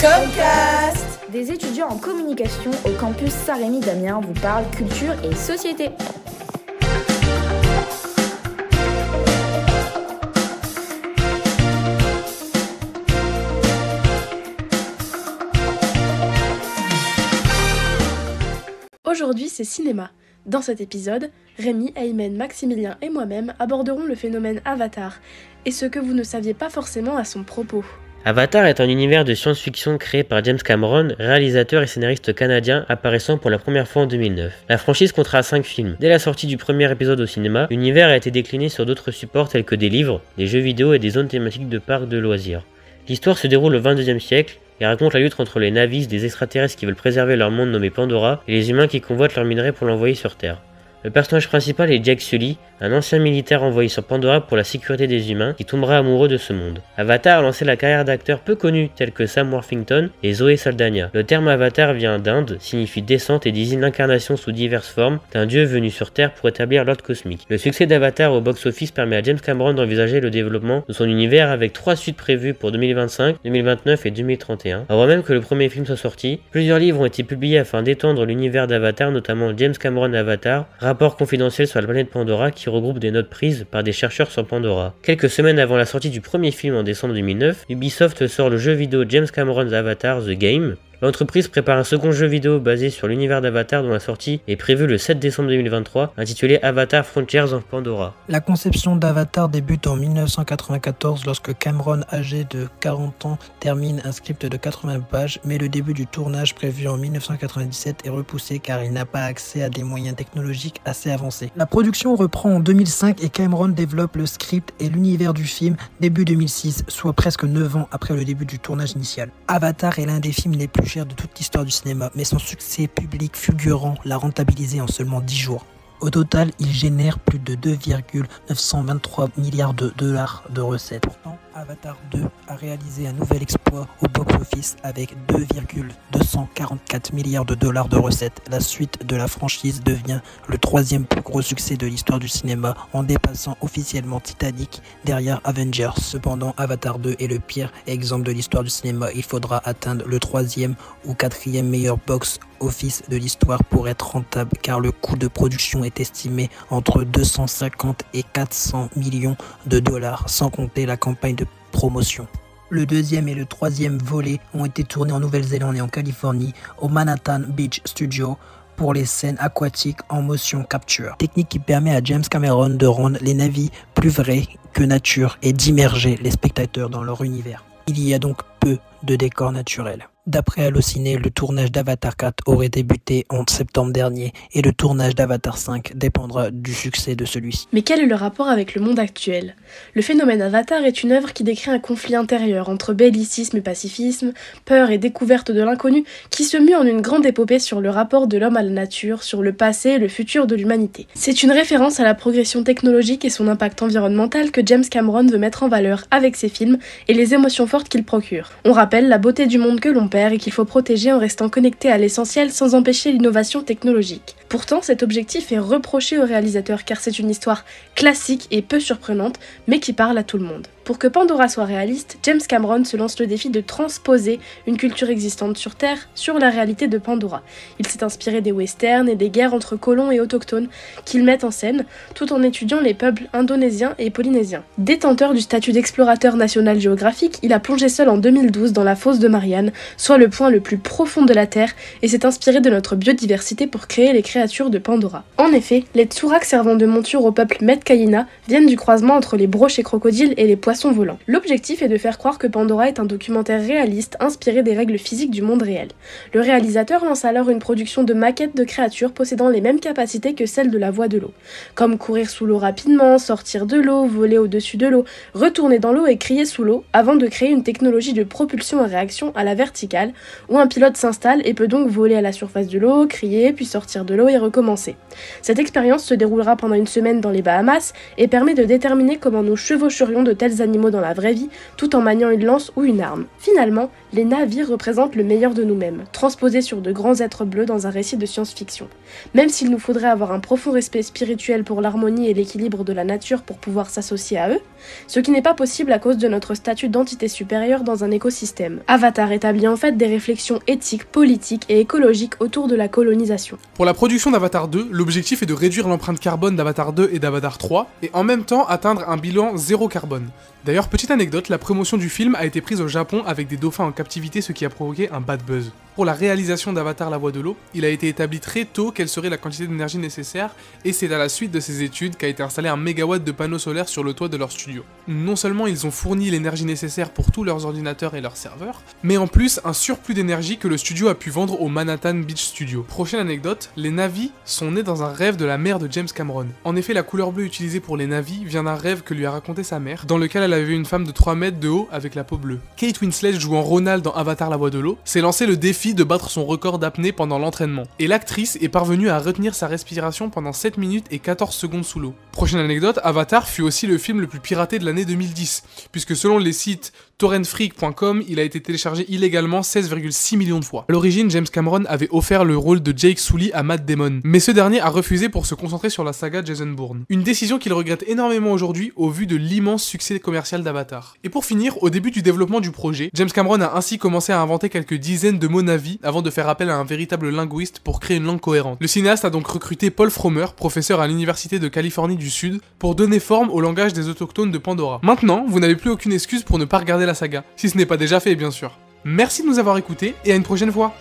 Comcast Des étudiants en communication au campus Saint-Rémy d'Amiens vous parlent culture et société. Aujourd'hui, c'est cinéma. Dans cet épisode, Rémi, Aymen, Maximilien et moi-même aborderons le phénomène Avatar et ce que vous ne saviez pas forcément à son propos. Avatar est un univers de science-fiction créé par James Cameron, réalisateur et scénariste canadien apparaissant pour la première fois en 2009. La franchise comptera 5 films. Dès la sortie du premier épisode au cinéma, l'univers a été décliné sur d'autres supports tels que des livres, des jeux vidéo et des zones thématiques de parcs de loisirs. L'histoire se déroule au 22e siècle et raconte la lutte entre les navis des extraterrestres qui veulent préserver leur monde nommé Pandora et les humains qui convoitent leur minerai pour l'envoyer sur Terre. Le personnage principal est Jack Sully, un ancien militaire envoyé sur Pandora pour la sécurité des humains qui tombera amoureux de ce monde. Avatar a lancé la carrière d'acteurs peu connus tels que Sam Worthington et Zoé Saldana. Le terme Avatar vient d'Inde, signifie descente et désigne l'incarnation sous diverses formes d'un dieu venu sur Terre pour établir l'ordre cosmique. Le succès d'Avatar au box-office permet à James Cameron d'envisager le développement de son univers avec trois suites prévues pour 2025, 2029 et 2031. Avant même que le premier film soit sorti, plusieurs livres ont été publiés afin d'étendre l'univers d'Avatar, notamment James Cameron Avatar, rapport confidentiel sur la planète Pandora qui regroupe des notes prises par des chercheurs sur Pandora. Quelques semaines avant la sortie du premier film en décembre 2009, Ubisoft sort le jeu vidéo James Cameron's Avatar The Game, L'entreprise prépare un second jeu vidéo basé sur l'univers d'Avatar dont la sortie est prévue le 7 décembre 2023, intitulé Avatar Frontiers of Pandora. La conception d'Avatar débute en 1994 lorsque Cameron, âgé de 40 ans, termine un script de 80 pages, mais le début du tournage prévu en 1997 est repoussé car il n'a pas accès à des moyens technologiques assez avancés. La production reprend en 2005 et Cameron développe le script et l'univers du film début 2006, soit presque 9 ans après le début du tournage initial. Avatar est l'un des films les plus de toute l'histoire du cinéma, mais son succès public fulgurant l'a rentabilisé en seulement 10 jours. Au total, il génère plus de 2,923 milliards de dollars de recettes. Avatar 2 a réalisé un nouvel exploit au box-office avec 2,244 milliards de dollars de recettes. La suite de la franchise devient le troisième plus gros succès de l'histoire du cinéma en dépassant officiellement Titanic derrière Avengers. Cependant, Avatar 2 est le pire exemple de l'histoire du cinéma. Il faudra atteindre le troisième ou quatrième meilleur box-office de l'histoire pour être rentable car le coût de production est estimé entre 250 et 400 millions de dollars sans compter la campagne de promotion. Le deuxième et le troisième volet ont été tournés en Nouvelle-Zélande et en Californie au Manhattan Beach Studio pour les scènes aquatiques en motion capture. Technique qui permet à James Cameron de rendre les navis plus vrais que nature et d'immerger les spectateurs dans leur univers. Il y a donc peu de décors naturels. D'après Allociné, le tournage d'Avatar 4 aurait débuté en septembre dernier et le tournage d'Avatar 5 dépendra du succès de celui-ci. Mais quel est le rapport avec le monde actuel? Le phénomène Avatar est une œuvre qui décrit un conflit intérieur entre bellicisme et pacifisme, peur et découverte de l'inconnu, qui se mue en une grande épopée sur le rapport de l'homme à la nature, sur le passé et le futur de l'humanité. C'est une référence à la progression technologique et son impact environnemental que James Cameron veut mettre en valeur avec ses films et les émotions fortes qu'il procure. On rappelle la beauté du monde que l'on perd et qu'il faut protéger en restant connecté à l'essentiel sans empêcher l'innovation technologique. Pourtant, cet objectif est reproché au réalisateur car c'est une histoire classique et peu surprenante, mais qui parle à tout le monde. Pour que Pandora soit réaliste, James Cameron se lance le défi de transposer une culture existante sur Terre sur la réalité de Pandora. Il s'est inspiré des westerns et des guerres entre colons et autochtones qu'il met en scène, tout en étudiant les peuples indonésiens et polynésiens. Détenteur du statut d'explorateur national géographique, il a plongé seul en 2012 dans la fosse de Marianne, soit le point le plus profond de la Terre, et s'est inspiré de notre biodiversité pour créer les créatures de Pandora. En effet, les tsuraks servant de monture au peuple Metkaïna viennent du croisement entre les broches et crocodiles et les poissons volant. L'objectif est de faire croire que Pandora est un documentaire réaliste inspiré des règles physiques du monde réel. Le réalisateur lance alors une production de maquettes de créatures possédant les mêmes capacités que celles de la voie de l'eau, comme courir sous l'eau rapidement, sortir de l'eau, voler au-dessus de l'eau, retourner dans l'eau et crier sous l'eau, avant de créer une technologie de propulsion à réaction à la verticale, où un pilote s'installe et peut donc voler à la surface de l'eau, crier, puis sortir de l'eau et recommencer. Cette expérience se déroulera pendant une semaine dans les Bahamas et permet de déterminer comment nous chevaucherions de tels animaux animaux dans la vraie vie, tout en maniant une lance ou une arme. Finalement, les Navi représentent le meilleur de nous-mêmes, transposés sur de grands êtres bleus dans un récit de science-fiction. Même s'il nous faudrait avoir un profond respect spirituel pour l'harmonie et l'équilibre de la nature pour pouvoir s'associer à eux, ce qui n'est pas possible à cause de notre statut d'entité supérieure dans un écosystème. Avatar établit en fait des réflexions éthiques, politiques et écologiques autour de la colonisation. Pour la production d'Avatar 2, l'objectif est de réduire l'empreinte carbone d'Avatar 2 et d'Avatar 3, et en même temps atteindre un bilan zéro carbone. D'ailleurs, petite anecdote, la promotion du film a été prise au Japon avec des dauphins en captivité, ce qui a provoqué un bad buzz. Pour la réalisation d'Avatar La Voix de l'eau, il a été établi très tôt quelle serait la quantité d'énergie nécessaire, et c'est à la suite de ces études qu'a été installé un mégawatt de panneaux solaires sur le toit de leur studio. Non seulement ils ont fourni l'énergie nécessaire pour tous leurs ordinateurs et leurs serveurs, mais en plus un surplus d'énergie que le studio a pu vendre au Manhattan Beach Studio. Prochaine anecdote, les Navis sont nés dans un rêve de la mère de James Cameron. En effet, la couleur bleue utilisée pour les Navis vient d'un rêve que lui a raconté sa mère, dans lequel elle avait vu une femme de 3 mètres de haut avec la peau bleue. Kate Winslet jouant Ronald dans Avatar La Voix de l'eau, s'est lancé le défi de battre son record d'apnée pendant l'entraînement. Et l'actrice est parvenue à retenir sa respiration pendant 7 minutes et 14 secondes sous l'eau. Prochaine anecdote, Avatar fut aussi le film le plus piraté de l'année 2010, puisque selon les sites torrentfreak.com, il a été téléchargé illégalement 16,6 millions de fois. À l'origine, James Cameron avait offert le rôle de Jake Sully à Matt Damon, mais ce dernier a refusé pour se concentrer sur la saga Jason Bourne. Une décision qu'il regrette énormément aujourd'hui au vu de l'immense succès commercial d'Avatar. Et pour finir, au début du développement du projet, James Cameron a ainsi commencé à inventer quelques dizaines de mots navis avant de faire appel à un véritable linguiste pour créer une langue cohérente. Le cinéaste a donc recruté Paul Fromer, professeur à l'université de Californie pour donner forme au langage des autochtones de Pandora. Maintenant, vous n'avez plus aucune excuse pour ne pas regarder la saga, si ce n'est pas déjà fait bien sûr. Merci de nous avoir écoutés et à une prochaine fois